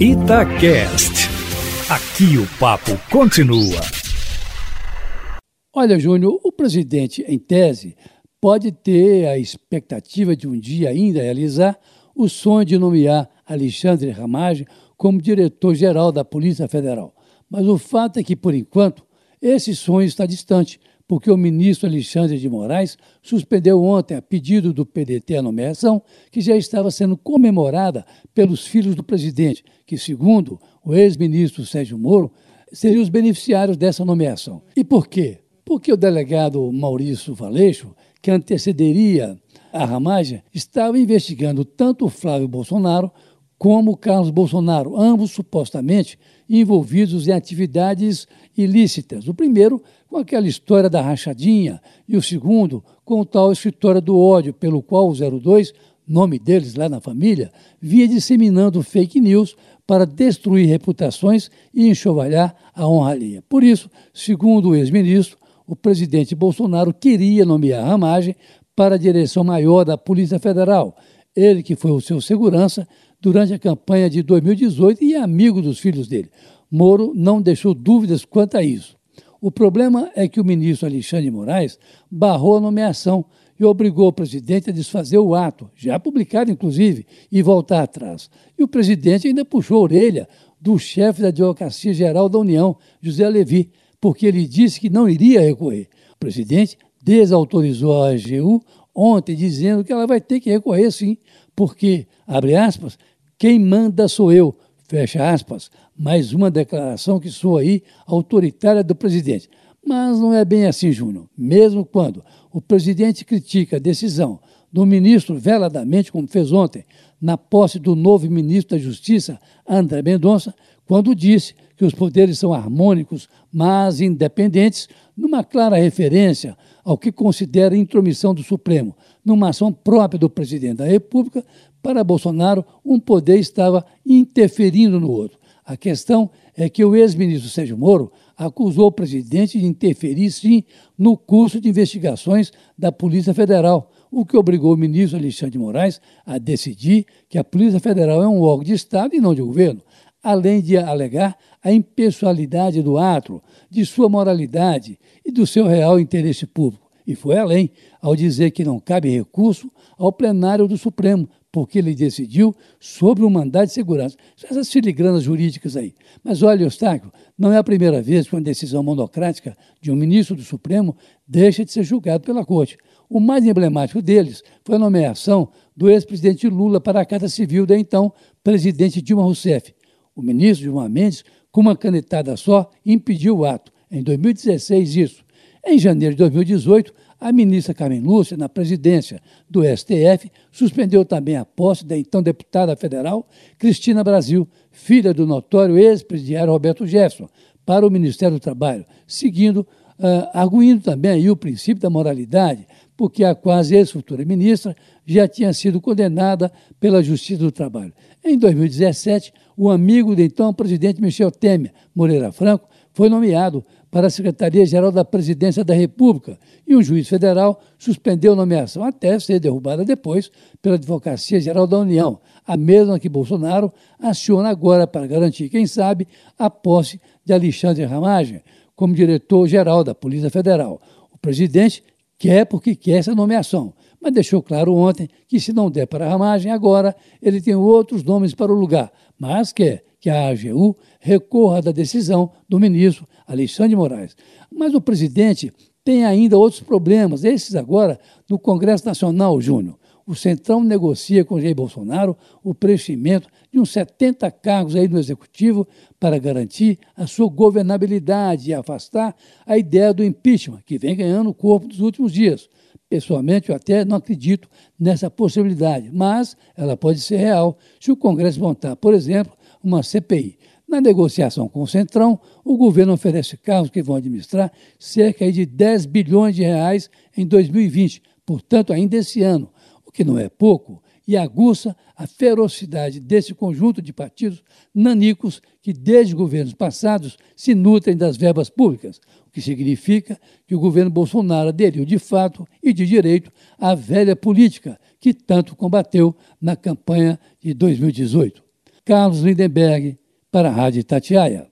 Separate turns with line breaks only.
Itacast. Aqui o papo continua.
Olha, Júnior, o presidente, em tese, pode ter a expectativa de um dia ainda realizar o sonho de nomear Alexandre Ramagem como diretor-geral da Polícia Federal. Mas o fato é que, por enquanto, esse sonho está distante, porque o ministro Alexandre de Moraes suspendeu ontem, a pedido do PDT, a nomeação, que já estava sendo comemorada pelos filhos do presidente, que, segundo o ex-ministro Sérgio Moro, seriam os beneficiários dessa nomeação. E por quê? Porque o delegado Maurício Valeixo, que antecederia a ramagem, estava investigando tanto o Flávio Bolsonaro como Carlos Bolsonaro, ambos supostamente envolvidos em atividades ilícitas. O primeiro com aquela história da rachadinha e o segundo com tal escritório do ódio, pelo qual o 02, nome deles lá na família, vinha disseminando fake news para destruir reputações e enxovalhar a honra alheia. Por isso, segundo o ex-ministro, o presidente Bolsonaro queria nomear Ramagem para a direção maior da Polícia Federal. Ele, que foi o seu segurança, durante a campanha de 2018 e amigo dos filhos dele. Moro não deixou dúvidas quanto a isso. O problema é que o ministro Alexandre Moraes barrou a nomeação e obrigou o presidente a desfazer o ato, já publicado inclusive, e voltar atrás. E o presidente ainda puxou a orelha do chefe da Advocacia Geral da União, José Levi, porque ele disse que não iria recorrer. O presidente desautorizou a AGU ontem, dizendo que ela vai ter que recorrer sim, porque, abre aspas, quem manda sou eu, fecha aspas, mais uma declaração que soa aí autoritária do presidente. Mas não é bem assim, Júnior. Mesmo quando o presidente critica a decisão do ministro veladamente, como fez ontem, na posse do novo ministro da Justiça, André Mendonça, quando disse que os poderes são harmônicos, mas independentes, numa clara referência ao que considera intromissão do Supremo, numa ação própria do presidente da República, para Bolsonaro, um poder estava interferindo no outro. A questão é que o ex-ministro Sérgio Moro acusou o presidente de interferir, sim, no curso de investigações da Polícia Federal, o que obrigou o ministro Alexandre de Moraes a decidir que a Polícia Federal é um órgão de Estado e não de governo, além de alegar a impessoalidade do ato, de sua moralidade e do seu real interesse público. E foi além, ao dizer que não cabe recurso ao plenário do Supremo, porque ele decidiu sobre o mandado de segurança. Essas filigranas jurídicas aí. Mas olha, Eustáquio, não é a primeira vez que uma decisão monocrática de um ministro do Supremo deixa de ser julgado pela Corte. O mais emblemático deles foi a nomeação do ex-presidente Lula para a Casa Civil da então presidente Dilma Rousseff. O ministro Dilma Mendes, com uma canetada só, impediu o ato. Em 2016, isso. Em janeiro de 2018, a ministra Carmen Lúcia, na presidência do STF, suspendeu também a posse da então deputada federal Cristina Brasil, filha do notório ex-presidiário Roberto Jefferson, para o Ministério do Trabalho, seguindo, uh, arguindo também aí o princípio da moralidade, porque a quase ex-futura ministra já tinha sido condenada pela Justiça do Trabalho. Em 2017, o amigo do então presidente Michel Temer, Moreira Franco, foi nomeado para a Secretaria-Geral da Presidência da República e um juiz federal suspendeu a nomeação até ser derrubada depois pela Advocacia Geral da União, a mesma que Bolsonaro aciona agora para garantir, quem sabe, a posse de Alexandre Ramagem como diretor-geral da Polícia Federal. O presidente quer porque quer essa nomeação, mas deixou claro ontem que se não der para a Ramagem agora, ele tem outros nomes para o lugar, mas quer que a AGU recorra da decisão do ministro Alexandre Moraes. Mas o presidente tem ainda outros problemas, esses agora no Congresso Nacional, Júnior. O Centrão negocia com Jair Bolsonaro o preenchimento de uns 70 cargos aí no Executivo para garantir a sua governabilidade e afastar a ideia do impeachment, que vem ganhando corpo nos últimos dias. Pessoalmente, eu até não acredito nessa possibilidade, mas ela pode ser real se o Congresso montar, por exemplo, uma CPI. Na negociação com o Centrão, o governo oferece carros que vão administrar cerca de 10 bilhões de reais em 2020, portanto, ainda esse ano, o que não é pouco, e aguça a ferocidade desse conjunto de partidos nanicos que, desde governos passados, se nutrem das verbas públicas, o que significa que o governo Bolsonaro aderiu de fato e de direito à velha política que tanto combateu na campanha de 2018. Carlos Lindenberg, para a Rádio Tatiaia.